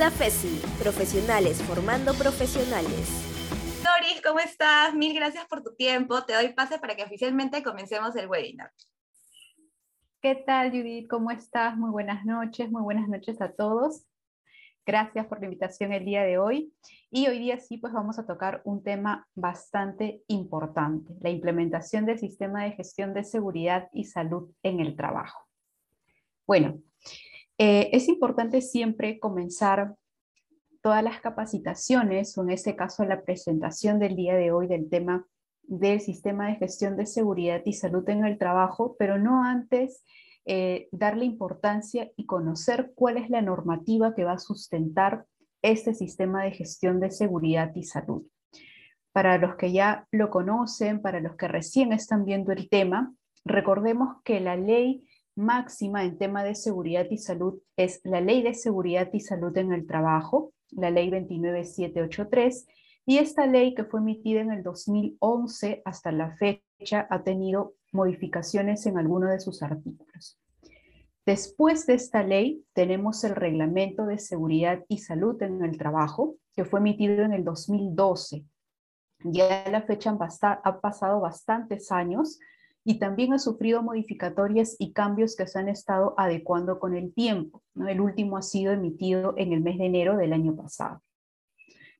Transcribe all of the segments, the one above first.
SAFESI, profesionales formando profesionales. Doris, ¿cómo estás? Mil gracias por tu tiempo. Te doy pase para que oficialmente comencemos el webinar. ¿Qué tal, Judith? ¿Cómo estás? Muy buenas noches, muy buenas noches a todos. Gracias por la invitación el día de hoy. Y hoy día sí, pues vamos a tocar un tema bastante importante, la implementación del sistema de gestión de seguridad y salud en el trabajo. Bueno, eh, es importante siempre comenzar todas las capacitaciones, o en este caso la presentación del día de hoy del tema del sistema de gestión de seguridad y salud en el trabajo, pero no antes eh, darle importancia y conocer cuál es la normativa que va a sustentar este sistema de gestión de seguridad y salud. Para los que ya lo conocen, para los que recién están viendo el tema, recordemos que la ley máxima en tema de seguridad y salud es la Ley de Seguridad y Salud en el Trabajo, la Ley 29783, y esta ley que fue emitida en el 2011 hasta la fecha ha tenido modificaciones en algunos de sus artículos. Después de esta ley tenemos el Reglamento de Seguridad y Salud en el Trabajo, que fue emitido en el 2012. Ya a la fecha han, han pasado bastantes años y también ha sufrido modificatorias y cambios que se han estado adecuando con el tiempo. El último ha sido emitido en el mes de enero del año pasado.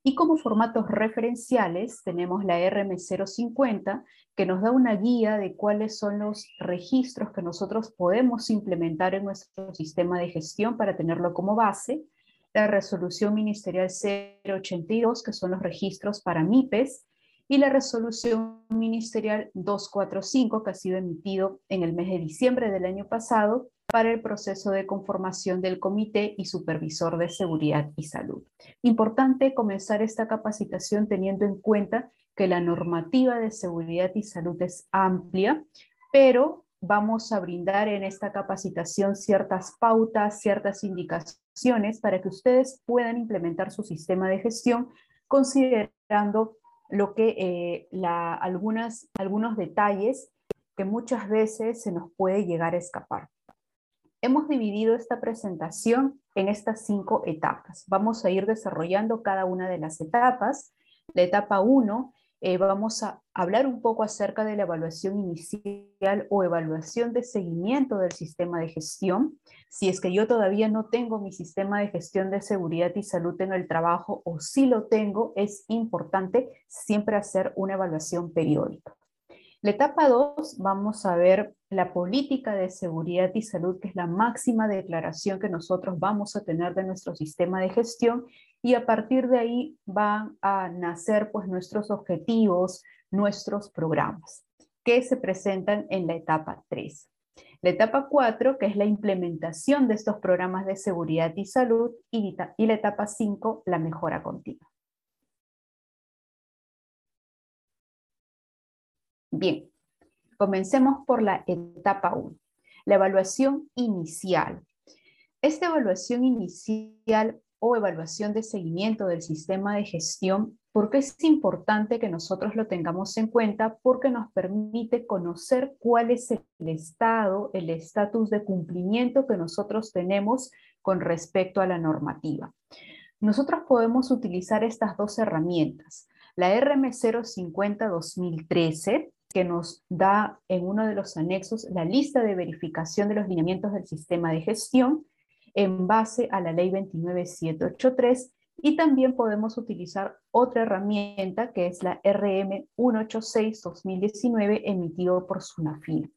Y como formatos referenciales tenemos la RM050, que nos da una guía de cuáles son los registros que nosotros podemos implementar en nuestro sistema de gestión para tenerlo como base, la resolución ministerial 082, que son los registros para MIPES, y la resolución ministerial 245 que ha sido emitido en el mes de diciembre del año pasado para el proceso de conformación del Comité y Supervisor de Seguridad y Salud. Importante comenzar esta capacitación teniendo en cuenta que la normativa de seguridad y salud es amplia, pero vamos a brindar en esta capacitación ciertas pautas, ciertas indicaciones para que ustedes puedan implementar su sistema de gestión considerando lo que eh, algunas, algunos detalles que muchas veces se nos puede llegar a escapar. Hemos dividido esta presentación en estas cinco etapas. Vamos a ir desarrollando cada una de las etapas. La etapa 1 eh, vamos a hablar un poco acerca de la evaluación inicial o evaluación de seguimiento del sistema de gestión. Si es que yo todavía no tengo mi sistema de gestión de seguridad y salud en el trabajo o si lo tengo, es importante siempre hacer una evaluación periódica. La etapa 2 vamos a ver la política de seguridad y salud, que es la máxima declaración que nosotros vamos a tener de nuestro sistema de gestión y a partir de ahí van a nacer pues nuestros objetivos, nuestros programas que se presentan en la etapa 3. La etapa 4, que es la implementación de estos programas de seguridad y salud, y, y la etapa 5, la mejora continua. Bien, comencemos por la etapa 1, la evaluación inicial. Esta evaluación inicial o evaluación de seguimiento del sistema de gestión, porque es importante que nosotros lo tengamos en cuenta? Porque nos permite conocer cuál es el estado, el estatus de cumplimiento que nosotros tenemos con respecto a la normativa. Nosotros podemos utilizar estas dos herramientas. La RM050-2013, que nos da en uno de los anexos la lista de verificación de los lineamientos del sistema de gestión en base a la ley 29783 y también podemos utilizar otra herramienta que es la RM 186-2019 emitido por SUNAFIN,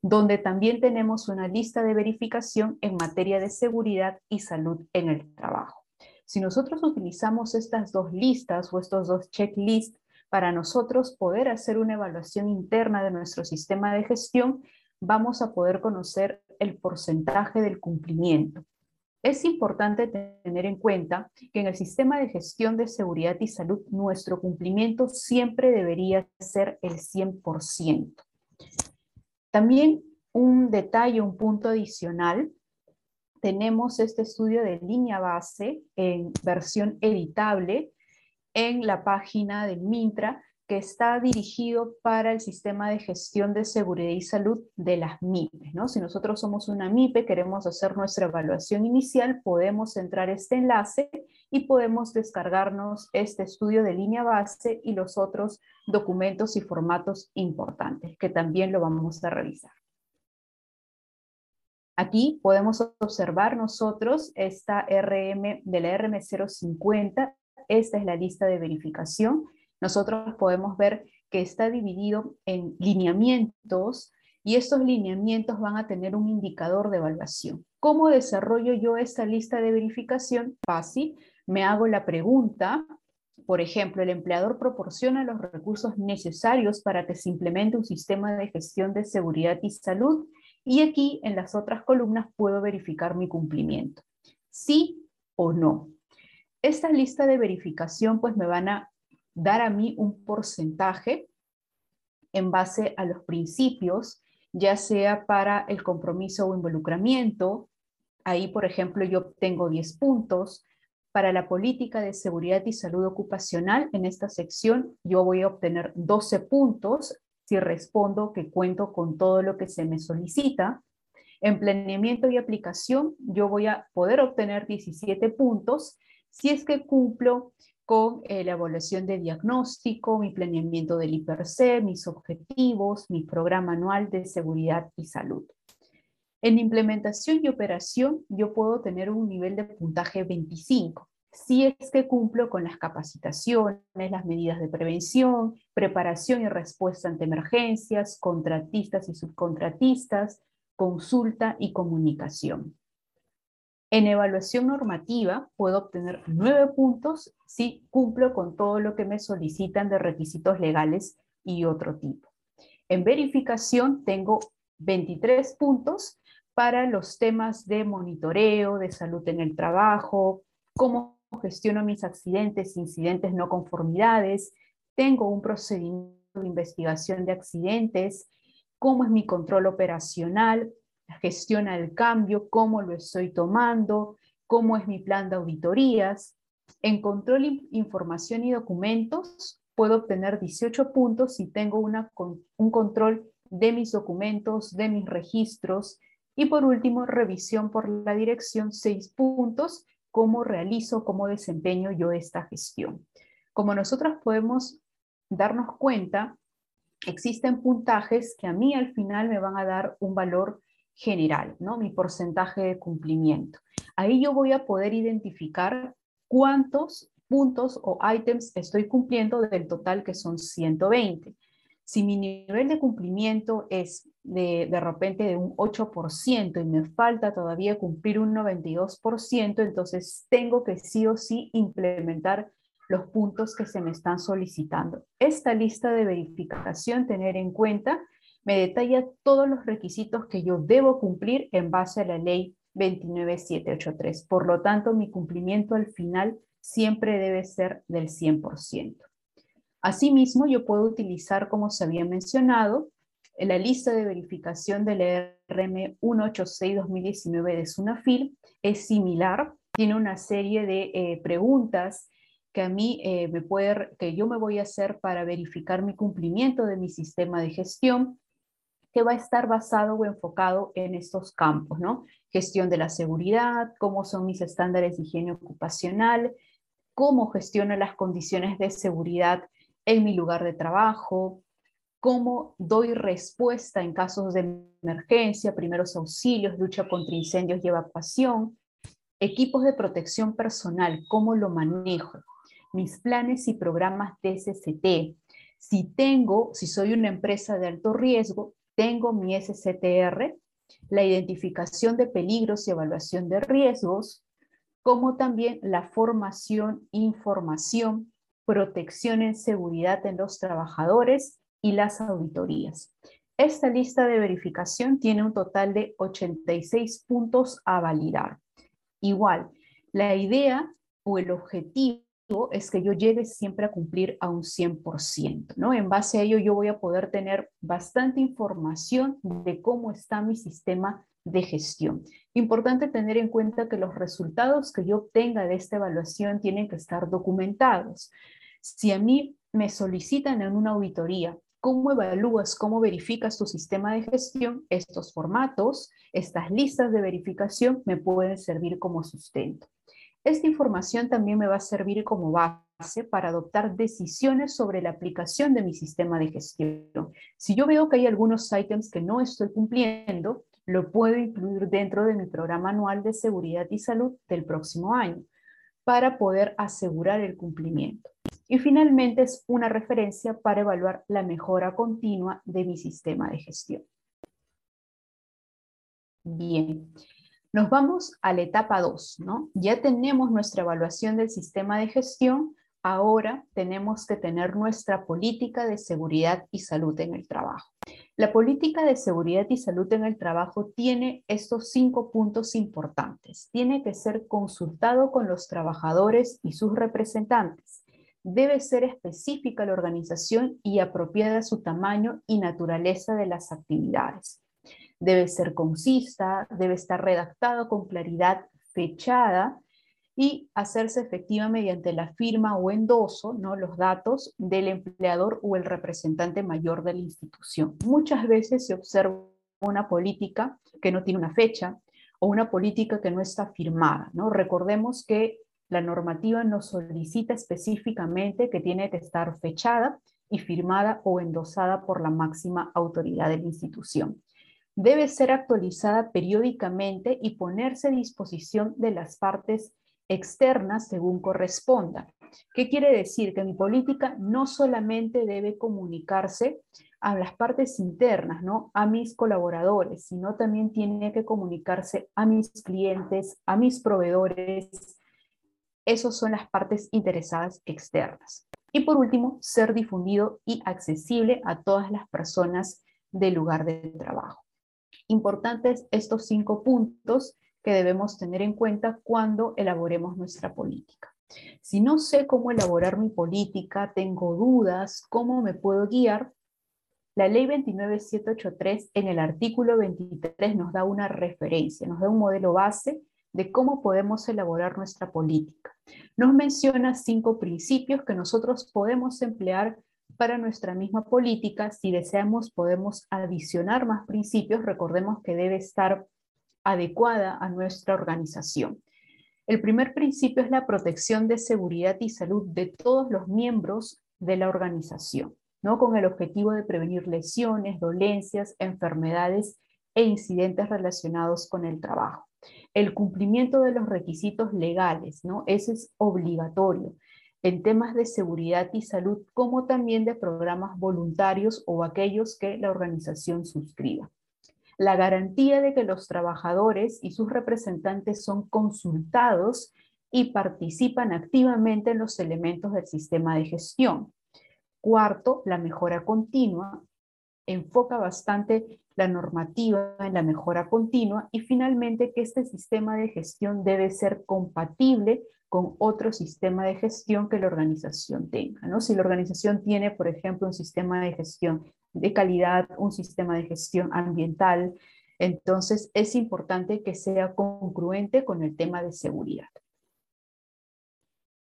donde también tenemos una lista de verificación en materia de seguridad y salud en el trabajo. Si nosotros utilizamos estas dos listas o estos dos checklists para nosotros poder hacer una evaluación interna de nuestro sistema de gestión, vamos a poder conocer el porcentaje del cumplimiento. Es importante tener en cuenta que en el sistema de gestión de seguridad y salud nuestro cumplimiento siempre debería ser el 100%. También un detalle, un punto adicional, tenemos este estudio de línea base en versión editable en la página del Mintra que está dirigido para el sistema de gestión de seguridad y salud de las MIPES. ¿no? Si nosotros somos una MIPE, queremos hacer nuestra evaluación inicial, podemos entrar este enlace y podemos descargarnos este estudio de línea base y los otros documentos y formatos importantes, que también lo vamos a revisar. Aquí podemos observar nosotros esta RM de la RM050, esta es la lista de verificación, nosotros podemos ver que está dividido en lineamientos y estos lineamientos van a tener un indicador de evaluación. ¿Cómo desarrollo yo esta lista de verificación? Fácil, me hago la pregunta, por ejemplo, el empleador proporciona los recursos necesarios para que se implemente un sistema de gestión de seguridad y salud y aquí en las otras columnas puedo verificar mi cumplimiento. Sí o no. Esta lista de verificación pues me van a dar a mí un porcentaje en base a los principios, ya sea para el compromiso o involucramiento. Ahí, por ejemplo, yo obtengo 10 puntos. Para la política de seguridad y salud ocupacional, en esta sección yo voy a obtener 12 puntos si respondo que cuento con todo lo que se me solicita. En planeamiento y aplicación, yo voy a poder obtener 17 puntos si es que cumplo con eh, la evaluación de diagnóstico, mi planeamiento del IPRC, mis objetivos, mi programa anual de seguridad y salud. En implementación y operación, yo puedo tener un nivel de puntaje 25 si es que cumplo con las capacitaciones, las medidas de prevención, preparación y respuesta ante emergencias, contratistas y subcontratistas, consulta y comunicación. En evaluación normativa puedo obtener nueve puntos si cumplo con todo lo que me solicitan de requisitos legales y otro tipo. En verificación tengo 23 puntos para los temas de monitoreo, de salud en el trabajo, cómo gestiono mis accidentes, incidentes, no conformidades, tengo un procedimiento de investigación de accidentes, cómo es mi control operacional, gestiona el cambio, cómo lo estoy tomando, cómo es mi plan de auditorías. En control, información y documentos puedo obtener 18 puntos si tengo una, un control de mis documentos, de mis registros. Y por último, revisión por la dirección, 6 puntos, cómo realizo, cómo desempeño yo esta gestión. Como nosotros podemos darnos cuenta, existen puntajes que a mí al final me van a dar un valor general, ¿no? Mi porcentaje de cumplimiento. Ahí yo voy a poder identificar cuántos puntos o ítems estoy cumpliendo del total que son 120. Si mi nivel de cumplimiento es de, de repente de un 8% y me falta todavía cumplir un 92%, entonces tengo que sí o sí implementar los puntos que se me están solicitando. Esta lista de verificación, tener en cuenta me detalla todos los requisitos que yo debo cumplir en base a la ley 29783. Por lo tanto, mi cumplimiento al final siempre debe ser del 100%. Asimismo, yo puedo utilizar, como se había mencionado, la lista de verificación del RM 186-2019 de SUNAFIL. Es similar, tiene una serie de eh, preguntas que a mí eh, me puede, que yo me voy a hacer para verificar mi cumplimiento de mi sistema de gestión que va a estar basado o enfocado en estos campos, ¿no? Gestión de la seguridad, cómo son mis estándares de higiene ocupacional, cómo gestiono las condiciones de seguridad en mi lugar de trabajo, cómo doy respuesta en casos de emergencia, primeros auxilios, lucha contra incendios y evacuación, equipos de protección personal, cómo lo manejo, mis planes y programas de SCT. Si tengo, si soy una empresa de alto riesgo, tengo mi SCTR, la identificación de peligros y evaluación de riesgos, como también la formación, información, protección en seguridad en los trabajadores y las auditorías. Esta lista de verificación tiene un total de 86 puntos a validar. Igual, la idea o el objetivo es que yo llegue siempre a cumplir a un 100%, ¿no? En base a ello yo voy a poder tener bastante información de cómo está mi sistema de gestión. Importante tener en cuenta que los resultados que yo obtenga de esta evaluación tienen que estar documentados. Si a mí me solicitan en una auditoría cómo evalúas, cómo verificas tu sistema de gestión, estos formatos, estas listas de verificación me pueden servir como sustento. Esta información también me va a servir como base para adoptar decisiones sobre la aplicación de mi sistema de gestión. Si yo veo que hay algunos ítems que no estoy cumpliendo, lo puedo incluir dentro de mi programa anual de seguridad y salud del próximo año para poder asegurar el cumplimiento. Y finalmente es una referencia para evaluar la mejora continua de mi sistema de gestión. Bien, nos vamos a la etapa 2, ¿no? Ya tenemos nuestra evaluación del sistema de gestión, ahora tenemos que tener nuestra política de seguridad y salud en el trabajo. La política de seguridad y salud en el trabajo tiene estos cinco puntos importantes. Tiene que ser consultado con los trabajadores y sus representantes debe ser específica la organización y apropiada a su tamaño y naturaleza de las actividades. Debe ser concisa, debe estar redactada con claridad, fechada y hacerse efectiva mediante la firma o endoso, ¿no? los datos del empleador o el representante mayor de la institución. Muchas veces se observa una política que no tiene una fecha o una política que no está firmada. ¿no? Recordemos que la normativa nos solicita específicamente que tiene que estar fechada y firmada o endosada por la máxima autoridad de la institución. Debe ser actualizada periódicamente y ponerse a disposición de las partes externas según corresponda. ¿Qué quiere decir? Que mi política no solamente debe comunicarse a las partes internas, ¿no? A mis colaboradores, sino también tiene que comunicarse a mis clientes, a mis proveedores, esas son las partes interesadas externas. Y por último, ser difundido y accesible a todas las personas del lugar de trabajo. Importantes estos cinco puntos que debemos tener en cuenta cuando elaboremos nuestra política. Si no sé cómo elaborar mi política, tengo dudas, cómo me puedo guiar, la ley 29783 en el artículo 23 nos da una referencia, nos da un modelo base de cómo podemos elaborar nuestra política. Nos menciona cinco principios que nosotros podemos emplear para nuestra misma política. Si deseamos, podemos adicionar más principios. Recordemos que debe estar adecuada a nuestra organización. El primer principio es la protección de seguridad y salud de todos los miembros de la organización, ¿no? con el objetivo de prevenir lesiones, dolencias, enfermedades e incidentes relacionados con el trabajo el cumplimiento de los requisitos legales, ¿no? Ese es obligatorio en temas de seguridad y salud, como también de programas voluntarios o aquellos que la organización suscriba. La garantía de que los trabajadores y sus representantes son consultados y participan activamente en los elementos del sistema de gestión. Cuarto, la mejora continua. Enfoca bastante la normativa en la mejora continua y finalmente que este sistema de gestión debe ser compatible con otro sistema de gestión que la organización tenga. ¿no? Si la organización tiene, por ejemplo, un sistema de gestión de calidad, un sistema de gestión ambiental, entonces es importante que sea congruente con el tema de seguridad.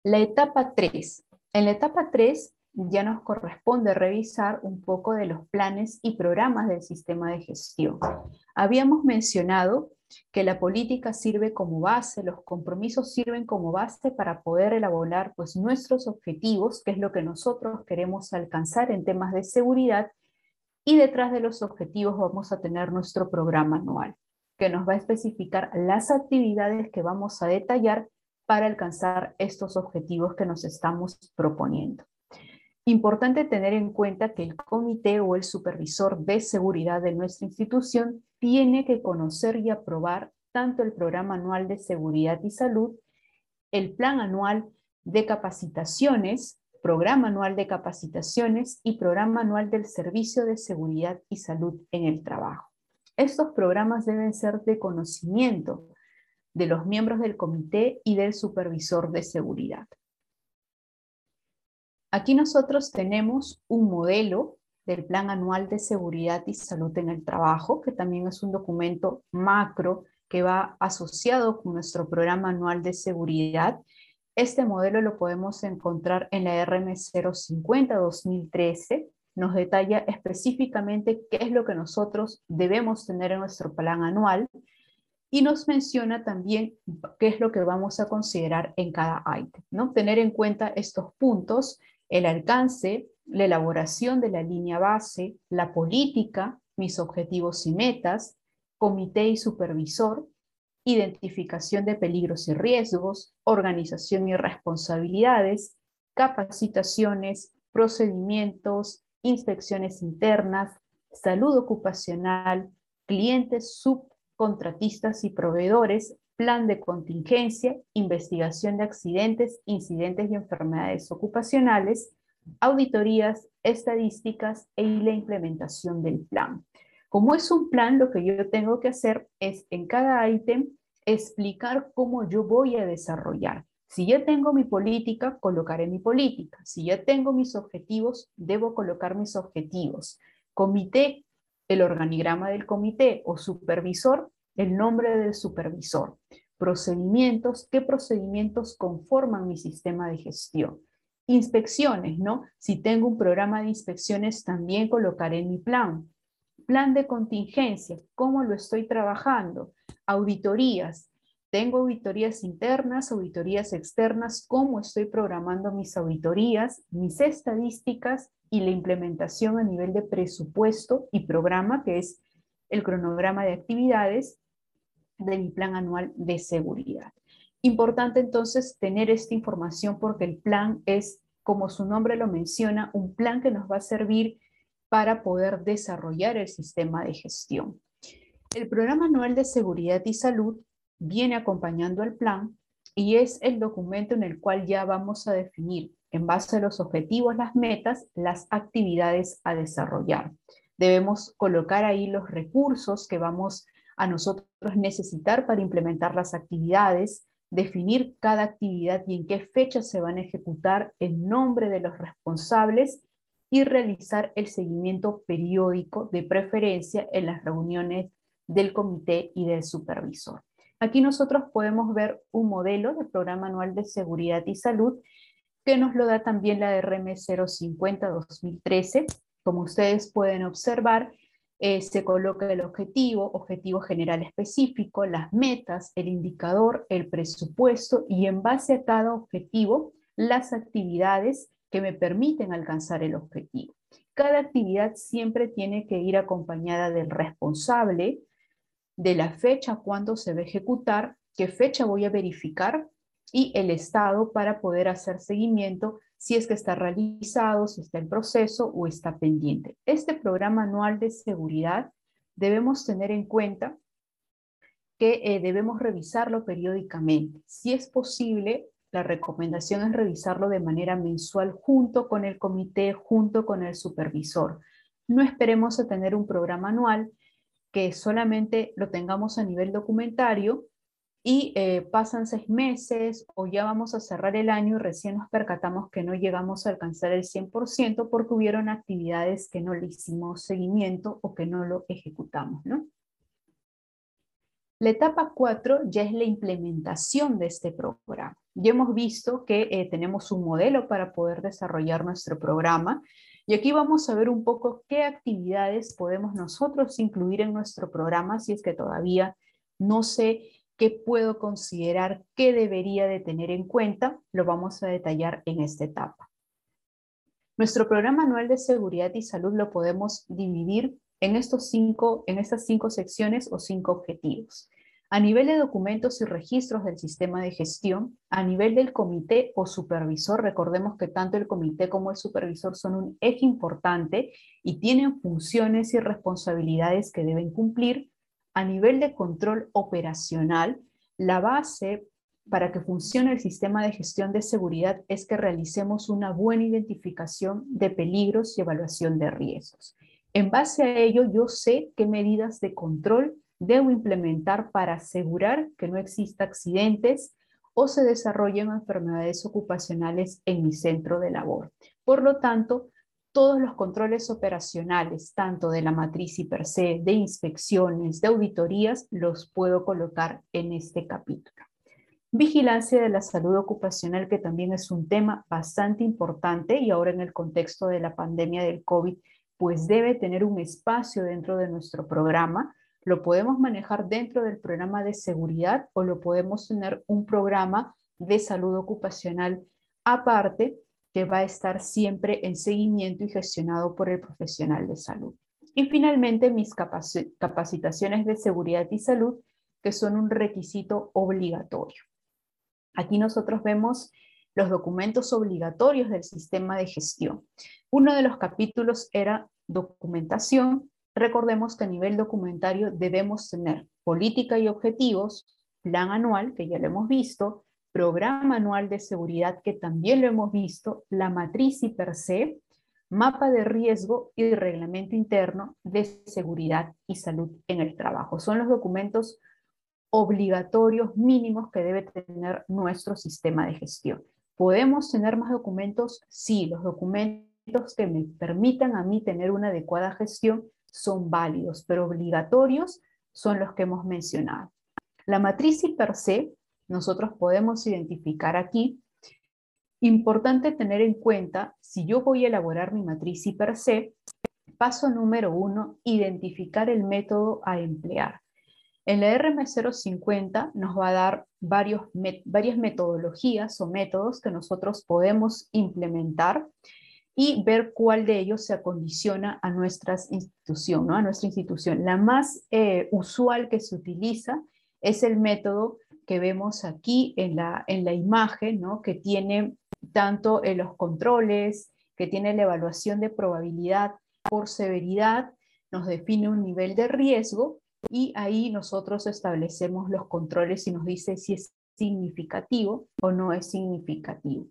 La etapa 3. En la etapa 3 ya nos corresponde revisar un poco de los planes y programas del sistema de gestión. Habíamos mencionado que la política sirve como base, los compromisos sirven como base para poder elaborar pues, nuestros objetivos, que es lo que nosotros queremos alcanzar en temas de seguridad, y detrás de los objetivos vamos a tener nuestro programa anual, que nos va a especificar las actividades que vamos a detallar para alcanzar estos objetivos que nos estamos proponiendo. Importante tener en cuenta que el comité o el supervisor de seguridad de nuestra institución tiene que conocer y aprobar tanto el programa anual de seguridad y salud, el plan anual de capacitaciones, programa anual de capacitaciones y programa anual del servicio de seguridad y salud en el trabajo. Estos programas deben ser de conocimiento de los miembros del comité y del supervisor de seguridad. Aquí nosotros tenemos un modelo del Plan Anual de Seguridad y Salud en el Trabajo, que también es un documento macro que va asociado con nuestro Programa Anual de Seguridad. Este modelo lo podemos encontrar en la RM 050-2013. Nos detalla específicamente qué es lo que nosotros debemos tener en nuestro plan anual y nos menciona también qué es lo que vamos a considerar en cada ítem. ¿no? Tener en cuenta estos puntos, el alcance, la elaboración de la línea base, la política, mis objetivos y metas, comité y supervisor, identificación de peligros y riesgos, organización y responsabilidades, capacitaciones, procedimientos, inspecciones internas, salud ocupacional, clientes, subcontratistas y proveedores, plan de contingencia, investigación de accidentes, incidentes y enfermedades ocupacionales, auditorías, estadísticas e la implementación del plan. Como es un plan, lo que yo tengo que hacer es en cada ítem explicar cómo yo voy a desarrollar. Si ya tengo mi política, colocaré mi política. Si ya tengo mis objetivos, debo colocar mis objetivos. Comité, el organigrama del comité o supervisor, el nombre del supervisor. Procedimientos, qué procedimientos conforman mi sistema de gestión. Inspecciones, ¿no? Si tengo un programa de inspecciones, también colocaré mi plan. Plan de contingencia, ¿cómo lo estoy trabajando? Auditorías, tengo auditorías internas, auditorías externas, cómo estoy programando mis auditorías, mis estadísticas y la implementación a nivel de presupuesto y programa, que es el cronograma de actividades de mi plan anual de seguridad. Importante entonces tener esta información porque el plan es, como su nombre lo menciona, un plan que nos va a servir para poder desarrollar el sistema de gestión. El Programa Anual de Seguridad y Salud viene acompañando al plan y es el documento en el cual ya vamos a definir, en base a los objetivos, las metas, las actividades a desarrollar. Debemos colocar ahí los recursos que vamos a nosotros necesitar para implementar las actividades, definir cada actividad y en qué fecha se van a ejecutar en nombre de los responsables y realizar el seguimiento periódico de preferencia en las reuniones del comité y del supervisor. Aquí nosotros podemos ver un modelo del Programa Anual de Seguridad y Salud que nos lo da también la RM 050-2013. Como ustedes pueden observar, eh, se coloca el objetivo, objetivo general específico, las metas, el indicador, el presupuesto y en base a cada objetivo, las actividades que me permiten alcanzar el objetivo. Cada actividad siempre tiene que ir acompañada del responsable, de la fecha cuando se va a ejecutar, qué fecha voy a verificar y el estado para poder hacer seguimiento si es que está realizado, si está en proceso o está pendiente. Este programa anual de seguridad debemos tener en cuenta que eh, debemos revisarlo periódicamente. Si es posible, la recomendación es revisarlo de manera mensual junto con el comité, junto con el supervisor. No esperemos a tener un programa anual que solamente lo tengamos a nivel documentario y eh, pasan seis meses o ya vamos a cerrar el año y recién nos percatamos que no llegamos a alcanzar el 100% porque hubieron actividades que no le hicimos seguimiento o que no lo ejecutamos, ¿no? La etapa 4 ya es la implementación de este programa. Ya hemos visto que eh, tenemos un modelo para poder desarrollar nuestro programa y aquí vamos a ver un poco qué actividades podemos nosotros incluir en nuestro programa si es que todavía no sé qué puedo considerar qué debería de tener en cuenta. Lo vamos a detallar en esta etapa. Nuestro programa anual de seguridad y salud lo podemos dividir en, estos cinco, en estas cinco secciones o cinco objetivos. A nivel de documentos y registros del sistema de gestión, a nivel del comité o supervisor, recordemos que tanto el comité como el supervisor son un eje importante y tienen funciones y responsabilidades que deben cumplir. A nivel de control operacional, la base para que funcione el sistema de gestión de seguridad es que realicemos una buena identificación de peligros y evaluación de riesgos. En base a ello, yo sé qué medidas de control debo implementar para asegurar que no exista accidentes o se desarrollen enfermedades ocupacionales en mi centro de labor. Por lo tanto, todos los controles operacionales, tanto de la matriz y per se, de inspecciones, de auditorías, los puedo colocar en este capítulo. Vigilancia de la salud ocupacional, que también es un tema bastante importante y ahora en el contexto de la pandemia del COVID, pues debe tener un espacio dentro de nuestro programa. Lo podemos manejar dentro del programa de seguridad o lo podemos tener un programa de salud ocupacional aparte que va a estar siempre en seguimiento y gestionado por el profesional de salud. Y finalmente, mis capacitaciones de seguridad y salud, que son un requisito obligatorio. Aquí nosotros vemos los documentos obligatorios del sistema de gestión. Uno de los capítulos era documentación. Recordemos que a nivel documentario debemos tener política y objetivos, plan anual, que ya lo hemos visto, programa anual de seguridad, que también lo hemos visto, la matriz y per se, mapa de riesgo y reglamento interno de seguridad y salud en el trabajo. Son los documentos obligatorios mínimos que debe tener nuestro sistema de gestión. ¿Podemos tener más documentos? Sí, los documentos que me permitan a mí tener una adecuada gestión son válidos, pero obligatorios son los que hemos mencionado. La matriz y per se, nosotros podemos identificar aquí, importante tener en cuenta, si yo voy a elaborar mi matriz y per se, paso número uno, identificar el método a emplear. En la RM050 nos va a dar varios, varias metodologías o métodos que nosotros podemos implementar y ver cuál de ellos se acondiciona a nuestra institución. ¿no? A nuestra institución. La más eh, usual que se utiliza es el método que vemos aquí en la, en la imagen, ¿no? que tiene tanto en los controles, que tiene la evaluación de probabilidad por severidad, nos define un nivel de riesgo y ahí nosotros establecemos los controles y nos dice si es significativo o no es significativo.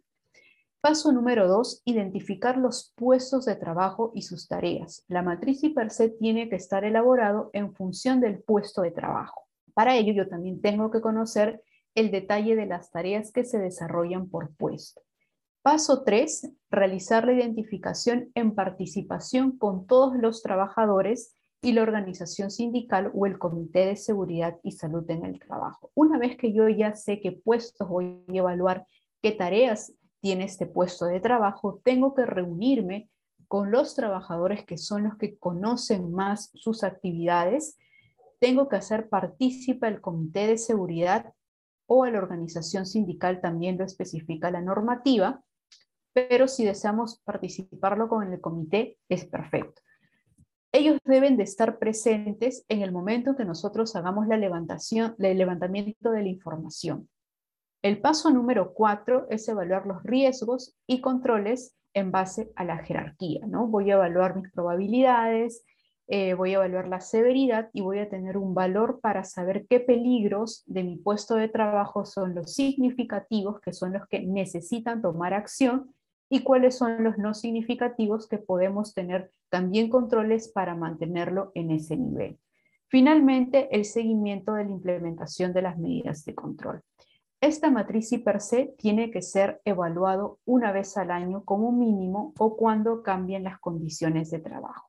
Paso número dos, identificar los puestos de trabajo y sus tareas. La matriz y per se tiene que estar elaborado en función del puesto de trabajo. Para ello yo también tengo que conocer el detalle de las tareas que se desarrollan por puesto. Paso 3. Realizar la identificación en participación con todos los trabajadores y la organización sindical o el Comité de Seguridad y Salud en el Trabajo. Una vez que yo ya sé qué puestos voy a evaluar, qué tareas tiene este puesto de trabajo, tengo que reunirme con los trabajadores que son los que conocen más sus actividades. Tengo que hacer partícipe al Comité de Seguridad o a la organización sindical, también lo especifica la normativa, pero si deseamos participarlo con el comité, es perfecto. Ellos deben de estar presentes en el momento que nosotros hagamos la levantación, el levantamiento de la información. El paso número cuatro es evaluar los riesgos y controles en base a la jerarquía. ¿no? Voy a evaluar mis probabilidades, eh, voy a evaluar la severidad y voy a tener un valor para saber qué peligros de mi puesto de trabajo son los significativos, que son los que necesitan tomar acción, y cuáles son los no significativos que podemos tener también controles para mantenerlo en ese nivel. Finalmente, el seguimiento de la implementación de las medidas de control. Esta matriz y per se tiene que ser evaluado una vez al año como mínimo o cuando cambien las condiciones de trabajo.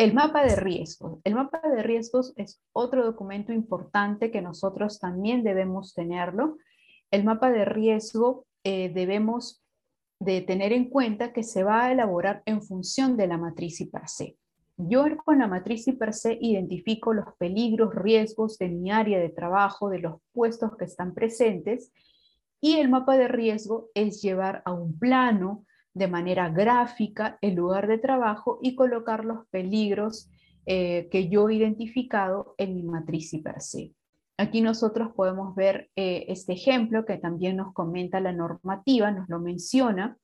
El mapa de riesgos. El mapa de riesgos es otro documento importante que nosotros también debemos tenerlo. El mapa de riesgo eh, debemos de tener en cuenta que se va a elaborar en función de la matriz se. Yo con la matriz se identifico los peligros, riesgos de mi área de trabajo, de los puestos que están presentes, y el mapa de riesgo es llevar a un plano de manera gráfica el lugar de trabajo y colocar los peligros eh, que yo he identificado en mi matriz y per se. Aquí nosotros podemos ver eh, este ejemplo que también nos comenta la normativa, nos lo menciona,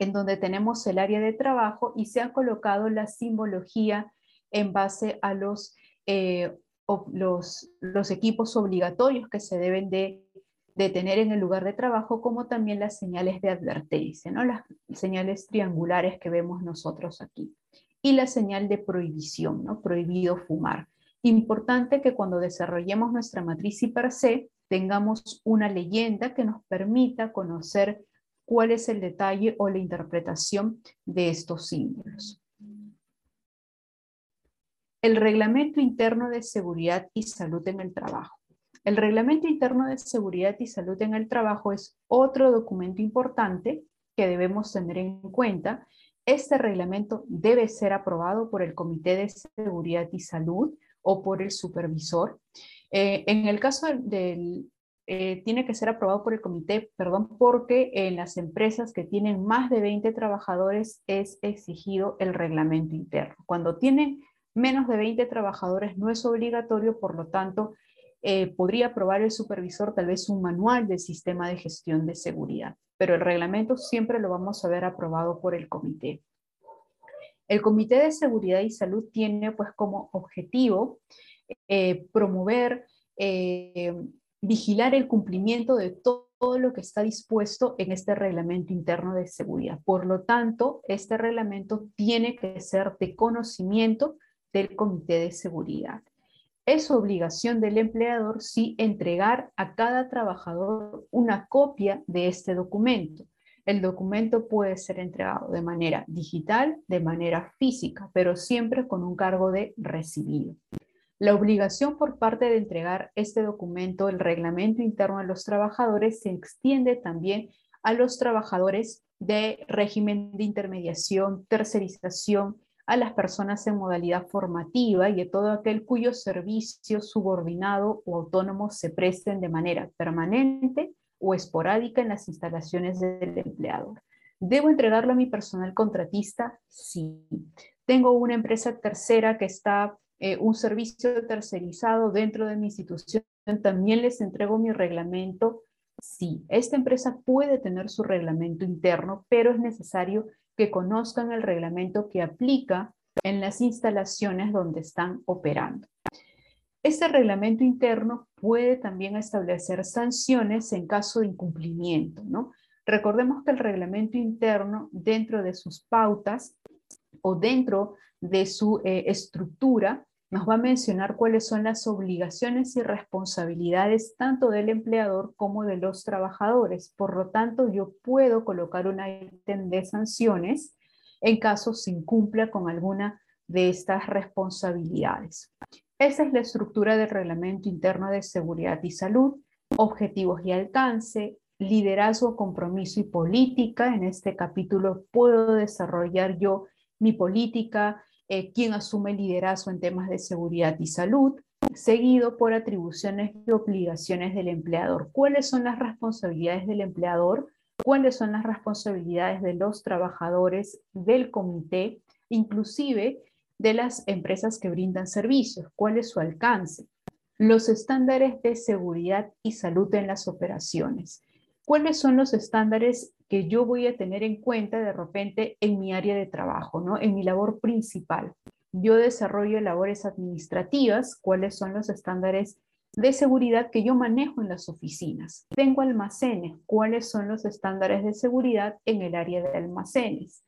en donde tenemos el área de trabajo y se ha colocado la simbología en base a los, eh, los, los, equipos obligatorios que se deben de, de, tener en el lugar de trabajo, como también las señales de advertencia, ¿no? las señales triangulares que vemos nosotros aquí. Y la señal de prohibición, ¿no? prohibido fumar. Importante que cuando desarrollemos nuestra matriz y per se tengamos una leyenda que nos permita conocer cuál es el detalle o la interpretación de estos símbolos. El Reglamento Interno de Seguridad y Salud en el Trabajo. El Reglamento Interno de Seguridad y Salud en el Trabajo es otro documento importante que debemos tener en cuenta. Este reglamento debe ser aprobado por el Comité de Seguridad y Salud o por el supervisor. Eh, en el caso del, eh, tiene que ser aprobado por el comité, perdón, porque en las empresas que tienen más de 20 trabajadores es exigido el reglamento interno. Cuando tienen menos de 20 trabajadores no es obligatorio, por lo tanto, eh, podría aprobar el supervisor tal vez un manual del sistema de gestión de seguridad, pero el reglamento siempre lo vamos a ver aprobado por el comité. El Comité de Seguridad y Salud tiene pues como objetivo eh, promover, eh, vigilar el cumplimiento de todo lo que está dispuesto en este reglamento interno de seguridad. Por lo tanto, este reglamento tiene que ser de conocimiento del Comité de Seguridad. Es obligación del empleador sí entregar a cada trabajador una copia de este documento. El documento puede ser entregado de manera digital, de manera física, pero siempre con un cargo de recibido. La obligación por parte de entregar este documento, el reglamento interno de los trabajadores, se extiende también a los trabajadores de régimen de intermediación, tercerización a las personas en modalidad formativa y a todo aquel cuyo servicio subordinado o autónomo se presten de manera permanente o esporádica en las instalaciones del empleador. ¿Debo entregarlo a mi personal contratista? Sí. ¿Tengo una empresa tercera que está, eh, un servicio tercerizado dentro de mi institución? ¿También les entrego mi reglamento? Sí. Esta empresa puede tener su reglamento interno, pero es necesario que conozcan el reglamento que aplica en las instalaciones donde están operando. Este reglamento interno puede también establecer sanciones en caso de incumplimiento. ¿no? Recordemos que el reglamento interno, dentro de sus pautas o dentro de su eh, estructura, nos va a mencionar cuáles son las obligaciones y responsabilidades tanto del empleador como de los trabajadores. Por lo tanto, yo puedo colocar un ítem de sanciones en caso se incumpla con alguna de estas responsabilidades. Esa es la estructura del Reglamento Interno de Seguridad y Salud, objetivos y alcance, liderazgo, compromiso y política. En este capítulo puedo desarrollar yo mi política, eh, asume liderazgo en temas de seguridad y salud, seguido por atribuciones y obligaciones del empleador. ¿Cuáles son las responsabilidades del empleador? ¿Cuáles son las responsabilidades de los trabajadores del comité, inclusive de las empresas que brindan servicios? ¿Cuál es su alcance? Los estándares de seguridad y salud en las operaciones. ¿Cuáles son los estándares que yo voy a tener en cuenta de repente en mi área de trabajo, ¿no? en mi labor principal. Yo desarrollo labores administrativas, cuáles son los estándares de seguridad que yo manejo en las oficinas. Tengo almacenes, cuáles son los estándares de seguridad en el área de almacenes.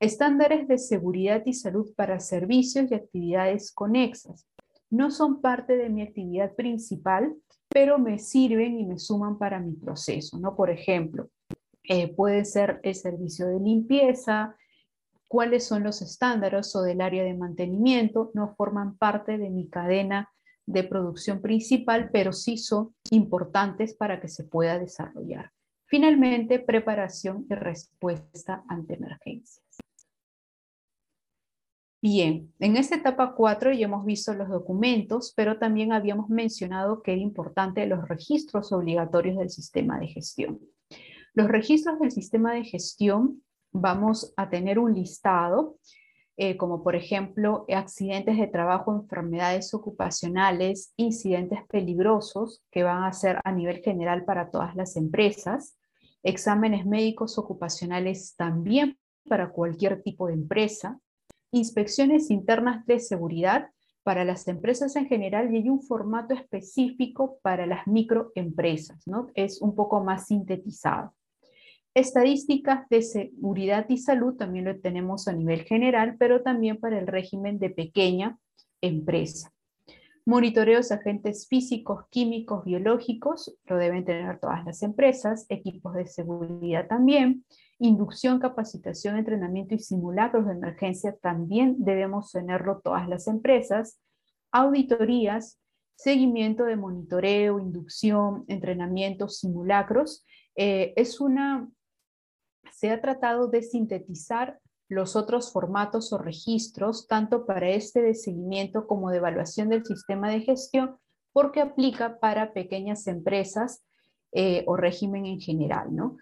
Estándares de seguridad y salud para servicios y actividades conexas. No son parte de mi actividad principal, pero me sirven y me suman para mi proceso, ¿no? Por ejemplo, eh, puede ser el servicio de limpieza, cuáles son los estándares o del área de mantenimiento, no forman parte de mi cadena de producción principal, pero sí son importantes para que se pueda desarrollar. Finalmente, preparación y respuesta ante emergencias. Bien, en esta etapa 4 ya hemos visto los documentos, pero también habíamos mencionado que era importante los registros obligatorios del sistema de gestión. Los registros del sistema de gestión vamos a tener un listado, eh, como por ejemplo accidentes de trabajo, enfermedades ocupacionales, incidentes peligrosos que van a ser a nivel general para todas las empresas, exámenes médicos ocupacionales también para cualquier tipo de empresa, inspecciones internas de seguridad para las empresas en general y hay un formato específico para las microempresas, ¿no? Es un poco más sintetizado. Estadísticas de seguridad y salud también lo tenemos a nivel general, pero también para el régimen de pequeña empresa. Monitoreos agentes físicos, químicos, biológicos, lo deben tener todas las empresas, equipos de seguridad también, inducción, capacitación, entrenamiento y simulacros de emergencia también debemos tenerlo todas las empresas, auditorías, seguimiento de monitoreo, inducción, entrenamientos, simulacros. Eh, es una, se ha tratado de sintetizar los otros formatos o registros, tanto para este de seguimiento como de evaluación del sistema de gestión, porque aplica para pequeñas empresas eh, o régimen en general, ¿no?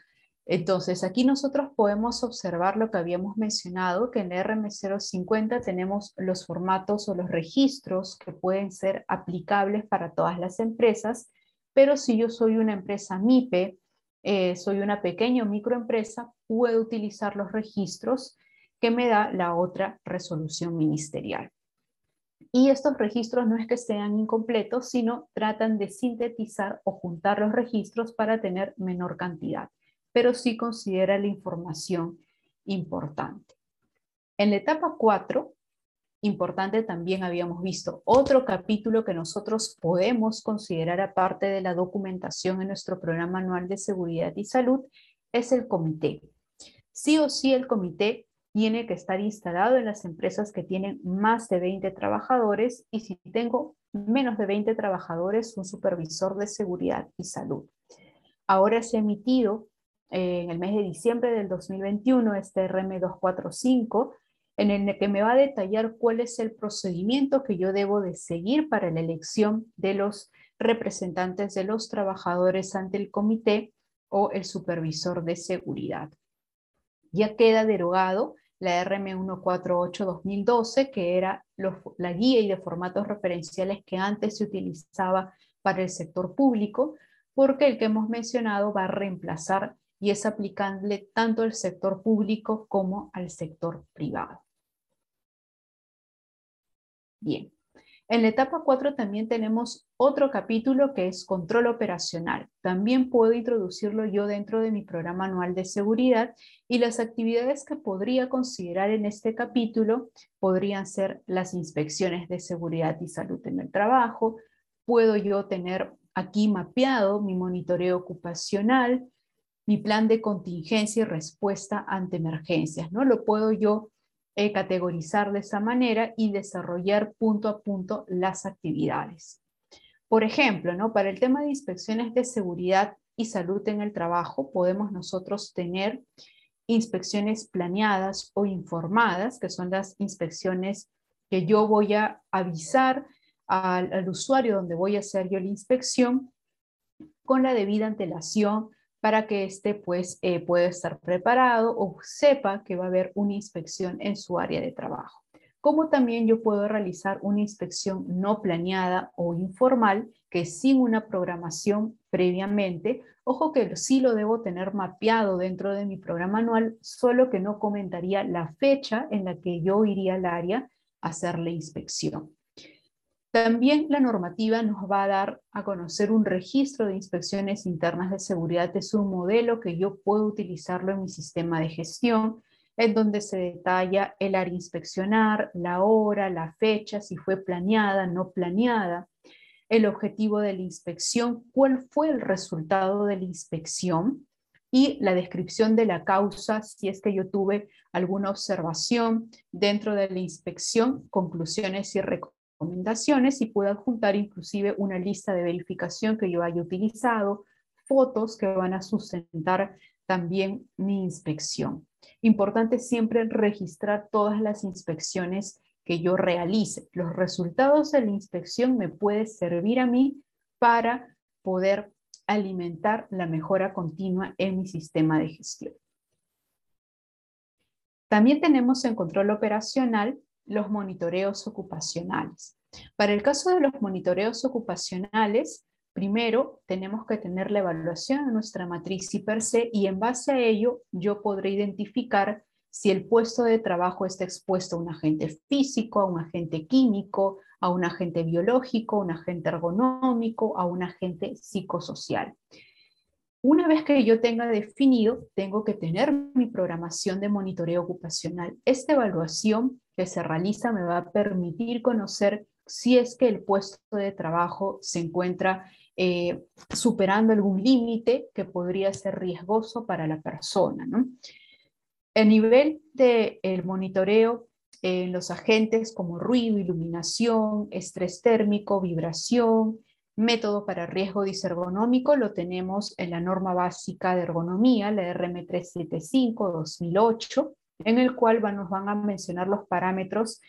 Entonces, aquí nosotros podemos observar lo que habíamos mencionado, que en RM050 tenemos los formatos o los registros que pueden ser aplicables para todas las empresas, pero si yo soy una empresa MIPE, eh, soy una pequeña o microempresa, puedo utilizar los registros que me da la otra resolución ministerial. Y estos registros no es que sean incompletos, sino tratan de sintetizar o juntar los registros para tener menor cantidad pero sí considera la información importante. En la etapa 4, importante también habíamos visto otro capítulo que nosotros podemos considerar aparte de la documentación en nuestro programa anual de seguridad y salud, es el comité. Sí o sí el comité tiene que estar instalado en las empresas que tienen más de 20 trabajadores y si tengo menos de 20 trabajadores, un supervisor de seguridad y salud. Ahora se ha emitido en el mes de diciembre del 2021, este RM245, en el que me va a detallar cuál es el procedimiento que yo debo de seguir para la elección de los representantes de los trabajadores ante el comité o el supervisor de seguridad. Ya queda derogado la RM148-2012, que era la guía y de formatos referenciales que antes se utilizaba para el sector público, porque el que hemos mencionado va a reemplazar y es aplicable tanto al sector público como al sector privado. Bien, en la etapa 4 también tenemos otro capítulo que es control operacional. También puedo introducirlo yo dentro de mi programa anual de seguridad y las actividades que podría considerar en este capítulo podrían ser las inspecciones de seguridad y salud en el trabajo. Puedo yo tener aquí mapeado mi monitoreo ocupacional, mi plan de contingencia y respuesta ante emergencias, ¿no? Lo puedo yo eh, categorizar de esa manera y desarrollar punto a punto las actividades. Por ejemplo, ¿no? Para el tema de inspecciones de seguridad y salud en el trabajo, podemos nosotros tener inspecciones planeadas o informadas, que son las inspecciones que yo voy a avisar al, al usuario donde voy a hacer yo la inspección con la debida antelación para que éste pues, eh, pueda estar preparado o sepa que va a haber una inspección en su área de trabajo. Como también yo puedo realizar una inspección no planeada o informal, que sin una programación previamente, ojo que sí lo debo tener mapeado dentro de mi programa anual, solo que no comentaría la fecha en la que yo iría al área a hacer la inspección. También la normativa nos va a dar a conocer un registro de inspecciones internas de seguridad. Es un modelo que yo puedo utilizarlo en mi sistema de gestión, en donde se detalla el área inspeccionar, la hora, la fecha, si fue planeada, no planeada, el objetivo de la inspección, cuál fue el resultado de la inspección y la descripción de la causa, si es que yo tuve alguna observación dentro de la inspección, conclusiones y recomendaciones y puedo adjuntar inclusive una lista de verificación que yo haya utilizado, fotos que van a sustentar también mi inspección. Importante siempre registrar todas las inspecciones que yo realice. Los resultados de la inspección me pueden servir a mí para poder alimentar la mejora continua en mi sistema de gestión. También tenemos en control operacional los monitoreos ocupacionales. Para el caso de los monitoreos ocupacionales, primero tenemos que tener la evaluación de nuestra matriz y per se y en base a ello yo podré identificar si el puesto de trabajo está expuesto a un agente físico, a un agente químico, a un agente biológico, a un agente ergonómico, a un agente psicosocial. Una vez que yo tenga definido, tengo que tener mi programación de monitoreo ocupacional. Esta evaluación que se realiza me va a permitir conocer si es que el puesto de trabajo se encuentra eh, superando algún límite que podría ser riesgoso para la persona. ¿no? El nivel del monitoreo en los agentes como ruido, iluminación, estrés térmico, vibración, método para riesgo disergonómico, lo tenemos en la norma básica de ergonomía, la RM375-2008, en el cual nos van a mencionar los parámetros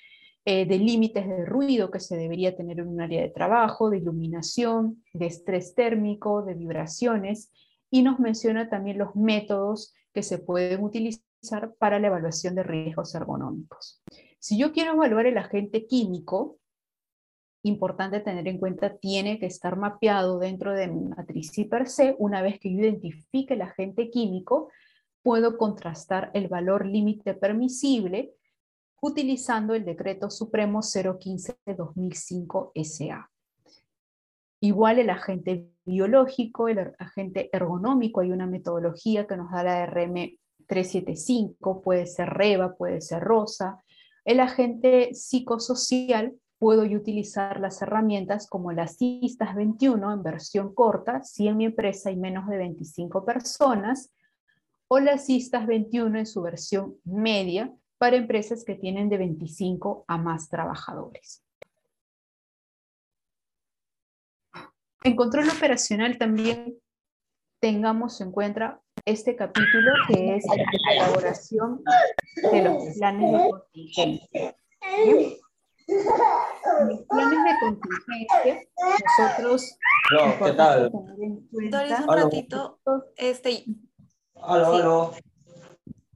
eh, de límites de ruido que se debería tener en un área de trabajo, de iluminación, de estrés térmico, de vibraciones, y nos menciona también los métodos que se pueden utilizar para la evaluación de riesgos ergonómicos. Si yo quiero evaluar el agente químico, importante tener en cuenta, tiene que estar mapeado dentro de mi matriz per se. Una vez que yo identifique el agente químico, puedo contrastar el valor límite permisible utilizando el decreto supremo 015 de 2005 SA. Igual el agente biológico, el agente ergonómico, hay una metodología que nos da la RM 375, puede ser REVA, puede ser ROSA. El agente psicosocial, puedo utilizar las herramientas como las CISTAS 21 en versión corta, si en mi empresa hay menos de 25 personas, o las CISTAS 21 en su versión media para empresas que tienen de 25 a más trabajadores. En control operacional también tengamos en cuenta este capítulo que es la elaboración de los planes de contingencia. En los planes de contingencia, nosotros... No, ¿qué tal? Doris, un ratito. Este, Aló, sí.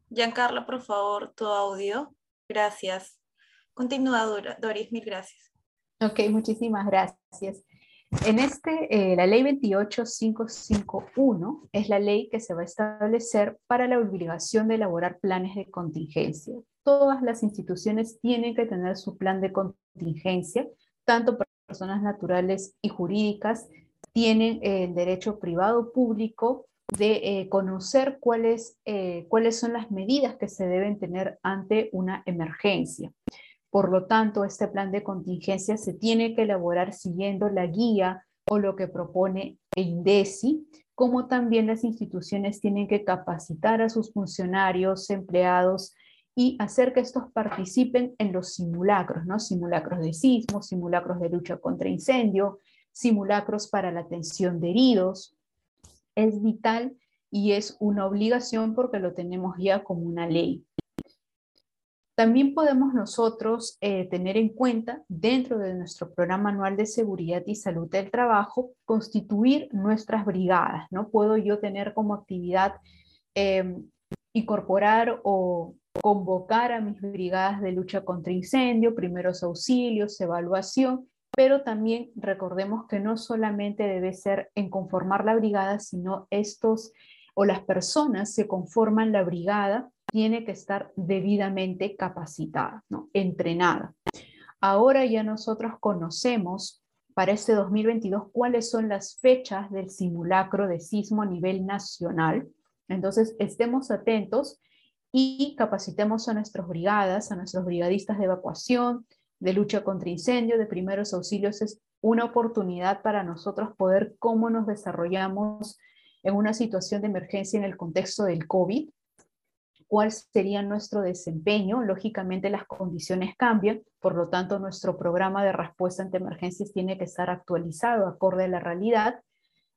Giancarlo, por favor, tu audio. Gracias. Continúa, Doris, mil gracias. Ok, muchísimas gracias. En este, eh, la ley 28551 es la ley que se va a establecer para la obligación de elaborar planes de contingencia. Todas las instituciones tienen que tener su plan de contingencia, tanto personas naturales y jurídicas tienen el derecho privado o público de eh, conocer cuáles, eh, cuáles son las medidas que se deben tener ante una emergencia. Por lo tanto, este plan de contingencia se tiene que elaborar siguiendo la guía o lo que propone INDECI, como también las instituciones tienen que capacitar a sus funcionarios, empleados y hacer que estos participen en los simulacros, ¿no? Simulacros de sismo, simulacros de lucha contra incendio, simulacros para la atención de heridos. Es vital y es una obligación porque lo tenemos ya como una ley. También podemos nosotros eh, tener en cuenta dentro de nuestro programa anual de seguridad y salud del trabajo, constituir nuestras brigadas, ¿no? Puedo yo tener como actividad em, incorporar o convocar a mis brigadas de lucha contra incendio, primeros auxilios, evaluación, pero también recordemos que no solamente debe ser en conformar la brigada, sino estos o las personas que conforman la brigada tiene que estar debidamente capacitada, ¿no? entrenada. Ahora ya nosotros conocemos para este 2022 cuáles son las fechas del simulacro de sismo a nivel nacional. Entonces, estemos atentos y capacitemos a nuestras brigadas, a nuestros brigadistas de evacuación, de lucha contra incendio, de primeros auxilios. Es una oportunidad para nosotros poder cómo nos desarrollamos en una situación de emergencia en el contexto del COVID cuál sería nuestro desempeño. Lógicamente las condiciones cambian, por lo tanto nuestro programa de respuesta ante emergencias tiene que estar actualizado acorde a la realidad.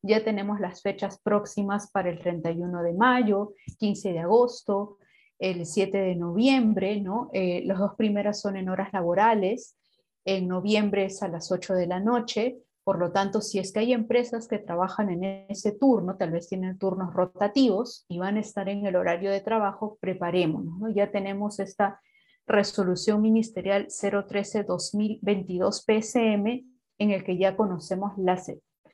Ya tenemos las fechas próximas para el 31 de mayo, 15 de agosto, el 7 de noviembre, ¿no? Eh, los dos primeras son en horas laborales, en noviembre es a las 8 de la noche, por lo tanto, si es que hay empresas que trabajan en ese turno, tal vez tienen turnos rotativos y van a estar en el horario de trabajo, preparémonos. Ya tenemos esta resolución ministerial 013-2022 PSM en el que ya conocemos las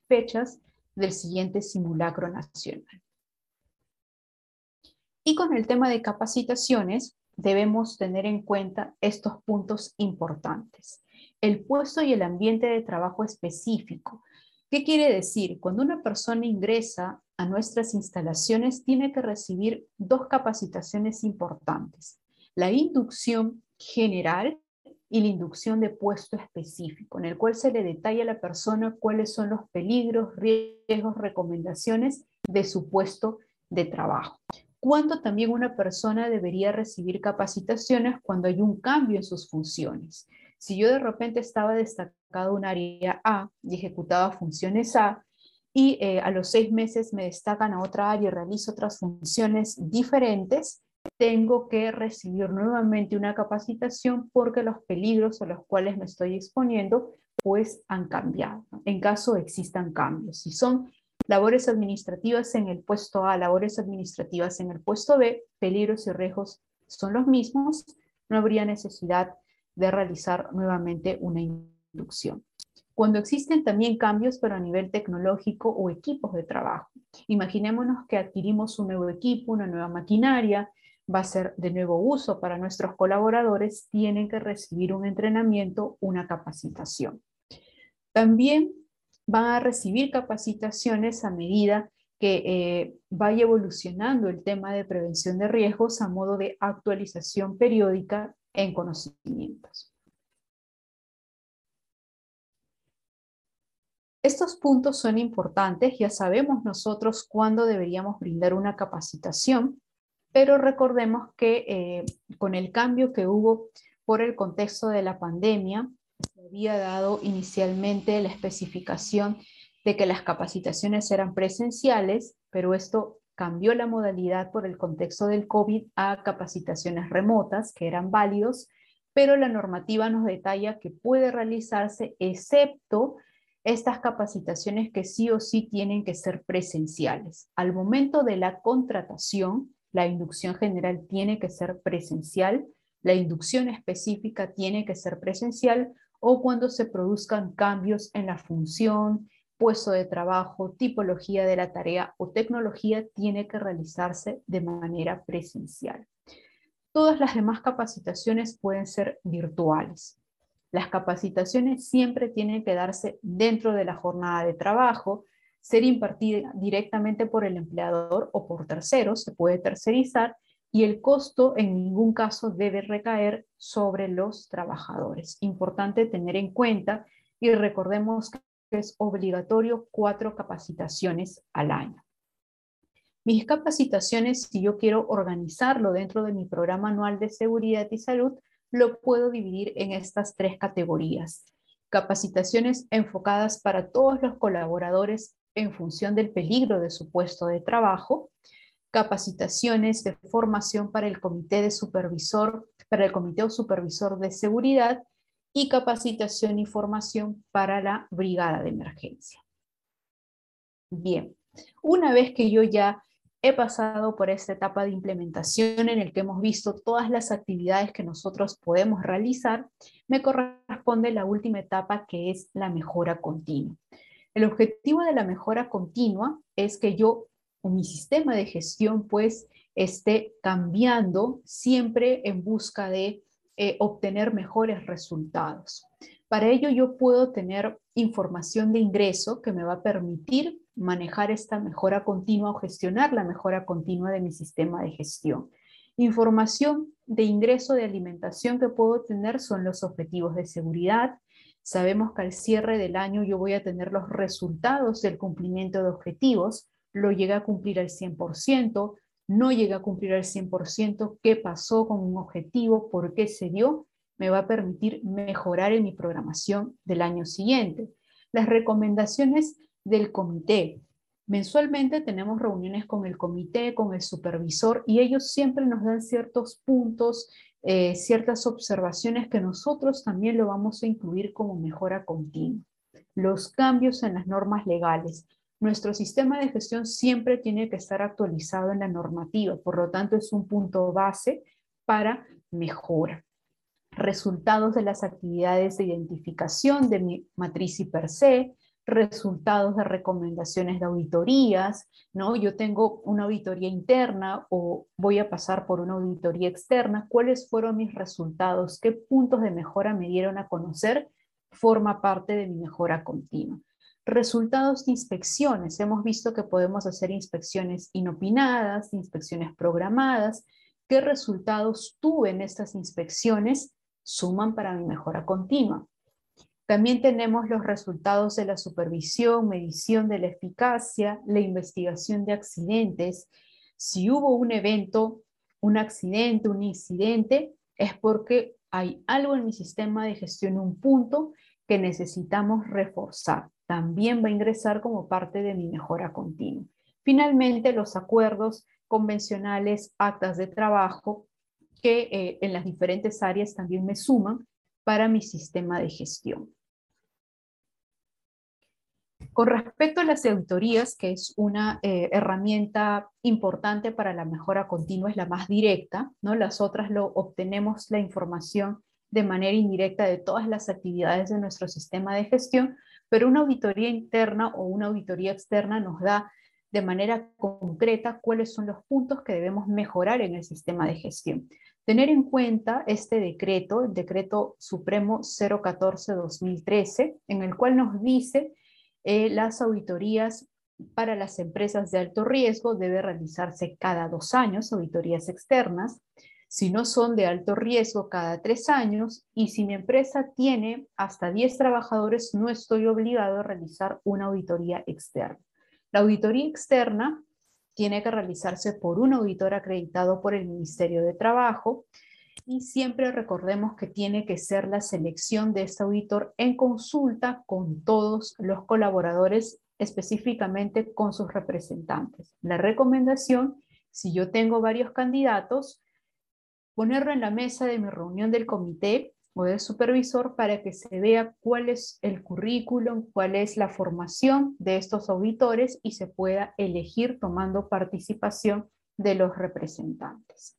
fechas del siguiente simulacro nacional. Y con el tema de capacitaciones, debemos tener en cuenta estos puntos importantes el puesto y el ambiente de trabajo específico. ¿Qué quiere decir? Cuando una persona ingresa a nuestras instalaciones, tiene que recibir dos capacitaciones importantes. La inducción general y la inducción de puesto específico, en el cual se le detalla a la persona cuáles son los peligros, riesgos, recomendaciones de su puesto de trabajo. ¿Cuándo también una persona debería recibir capacitaciones cuando hay un cambio en sus funciones? Si yo de repente estaba destacado en un área A y ejecutaba funciones A, y eh, a los seis meses me destacan a otra área y realizo otras funciones diferentes, tengo que recibir nuevamente una capacitación porque los peligros a los cuales me estoy exponiendo pues han cambiado, en caso existan cambios. Si son labores administrativas en el puesto A, labores administrativas en el puesto B, peligros y riesgos son los mismos, no habría necesidad de realizar nuevamente una inducción. Cuando existen también cambios, pero a nivel tecnológico o equipos de trabajo. Imaginémonos que adquirimos un nuevo equipo, una nueva maquinaria, va a ser de nuevo uso para nuestros colaboradores, tienen que recibir un entrenamiento, una capacitación. También van a recibir capacitaciones a medida que eh, vaya evolucionando el tema de prevención de riesgos a modo de actualización periódica en conocimientos. Estos puntos son importantes, ya sabemos nosotros cuándo deberíamos brindar una capacitación, pero recordemos que eh, con el cambio que hubo por el contexto de la pandemia, había dado inicialmente la especificación de que las capacitaciones eran presenciales, pero esto cambió la modalidad por el contexto del COVID a capacitaciones remotas, que eran válidos, pero la normativa nos detalla que puede realizarse excepto estas capacitaciones que sí o sí tienen que ser presenciales. Al momento de la contratación, la inducción general tiene que ser presencial, la inducción específica tiene que ser presencial o cuando se produzcan cambios en la función, puesto de trabajo, tipología de la tarea o tecnología tiene que realizarse de manera presencial. Todas las demás capacitaciones pueden ser virtuales. Las capacitaciones siempre tienen que darse dentro de la jornada de trabajo, ser impartida directamente por el empleador o por terceros, se puede tercerizar, y el costo en ningún caso debe recaer sobre los trabajadores. Importante tener en cuenta y recordemos que es obligatorio cuatro capacitaciones al año. Mis capacitaciones, si yo quiero organizarlo dentro de mi programa anual de seguridad y salud, lo puedo dividir en estas tres categorías. Capacitaciones enfocadas para todos los colaboradores en función del peligro de su puesto de trabajo, capacitaciones de formación para el comité de supervisor, para el comité o supervisor de seguridad y capacitación y formación para la brigada de emergencia. Bien, una vez que yo ya he pasado por esta etapa de implementación en el que hemos visto todas las actividades que nosotros podemos realizar, me corresponde la última etapa que es la mejora continua. El objetivo de la mejora continua es que yo mi sistema de gestión pues esté cambiando siempre en busca de eh, obtener mejores resultados. Para ello yo puedo tener información de ingreso que me va a permitir manejar esta mejora continua o gestionar la mejora continua de mi sistema de gestión. Información de ingreso de alimentación que puedo tener son los objetivos de seguridad, Sabemos que al cierre del año yo voy a tener los resultados del cumplimiento de objetivos, lo llegué a cumplir al 100%, no llegué a cumplir al 100%, qué pasó con un objetivo, por qué se dio, me va a permitir mejorar en mi programación del año siguiente. Las recomendaciones del comité. Mensualmente tenemos reuniones con el comité, con el supervisor y ellos siempre nos dan ciertos puntos, eh, ciertas observaciones que nosotros también lo vamos a incluir como mejora continua. Los cambios en las normas legales. Nuestro sistema de gestión siempre tiene que estar actualizado en la normativa, por lo tanto es un punto base para mejora. Resultados de las actividades de identificación de mi matriz y per se, resultados de recomendaciones de auditorías, ¿no? Yo tengo una auditoría interna o voy a pasar por una auditoría externa, ¿cuáles fueron mis resultados? ¿Qué puntos de mejora me dieron a conocer? Forma parte de mi mejora continua. Resultados de inspecciones. Hemos visto que podemos hacer inspecciones inopinadas, inspecciones programadas. ¿Qué resultados tuve en estas inspecciones? Suman para mi mejora continua. También tenemos los resultados de la supervisión, medición de la eficacia, la investigación de accidentes. Si hubo un evento, un accidente, un incidente, es porque hay algo en mi sistema de gestión, un punto que necesitamos reforzar. También va a ingresar como parte de mi mejora continua. Finalmente, los acuerdos convencionales, actas de trabajo, que eh, en las diferentes áreas también me suman para mi sistema de gestión. Con respecto a las auditorías, que es una eh, herramienta importante para la mejora continua, es la más directa, ¿no? Las otras lo obtenemos la información de manera indirecta de todas las actividades de nuestro sistema de gestión, pero una auditoría interna o una auditoría externa nos da de manera concreta cuáles son los puntos que debemos mejorar en el sistema de gestión. Tener en cuenta este decreto, el decreto supremo 014-2013, en el cual nos dice eh, las auditorías para las empresas de alto riesgo debe realizarse cada dos años, auditorías externas, si no son de alto riesgo cada tres años y si mi empresa tiene hasta 10 trabajadores, no estoy obligado a realizar una auditoría externa. La auditoría externa tiene que realizarse por un auditor acreditado por el Ministerio de Trabajo y siempre recordemos que tiene que ser la selección de este auditor en consulta con todos los colaboradores, específicamente con sus representantes. La recomendación, si yo tengo varios candidatos, ponerlo en la mesa de mi reunión del comité o del supervisor para que se vea cuál es el currículum, cuál es la formación de estos auditores y se pueda elegir tomando participación de los representantes.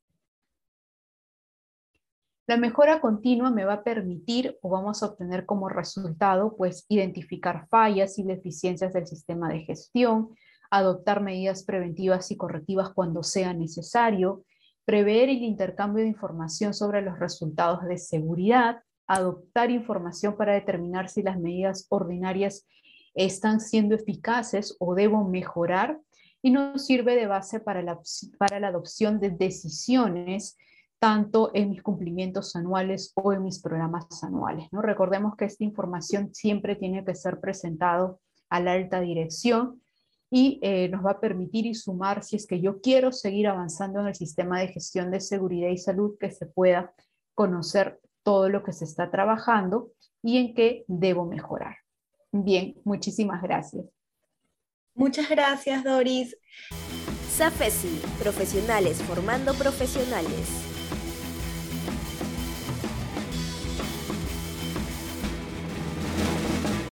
La mejora continua me va a permitir o vamos a obtener como resultado pues identificar fallas y deficiencias del sistema de gestión, adoptar medidas preventivas y correctivas cuando sea necesario, prever el intercambio de información sobre los resultados de seguridad, adoptar información para determinar si las medidas ordinarias están siendo eficaces o debo mejorar y nos sirve de base para la, para la adopción de decisiones tanto en mis cumplimientos anuales o en mis programas anuales. ¿no? Recordemos que esta información siempre tiene que ser presentado a la alta dirección y eh, nos va a permitir y sumar si es que yo quiero seguir avanzando en el sistema de gestión de seguridad y salud, que se pueda conocer todo lo que se está trabajando y en qué debo mejorar. Bien, muchísimas gracias. Muchas gracias, Doris. SAFESI, profesionales formando profesionales.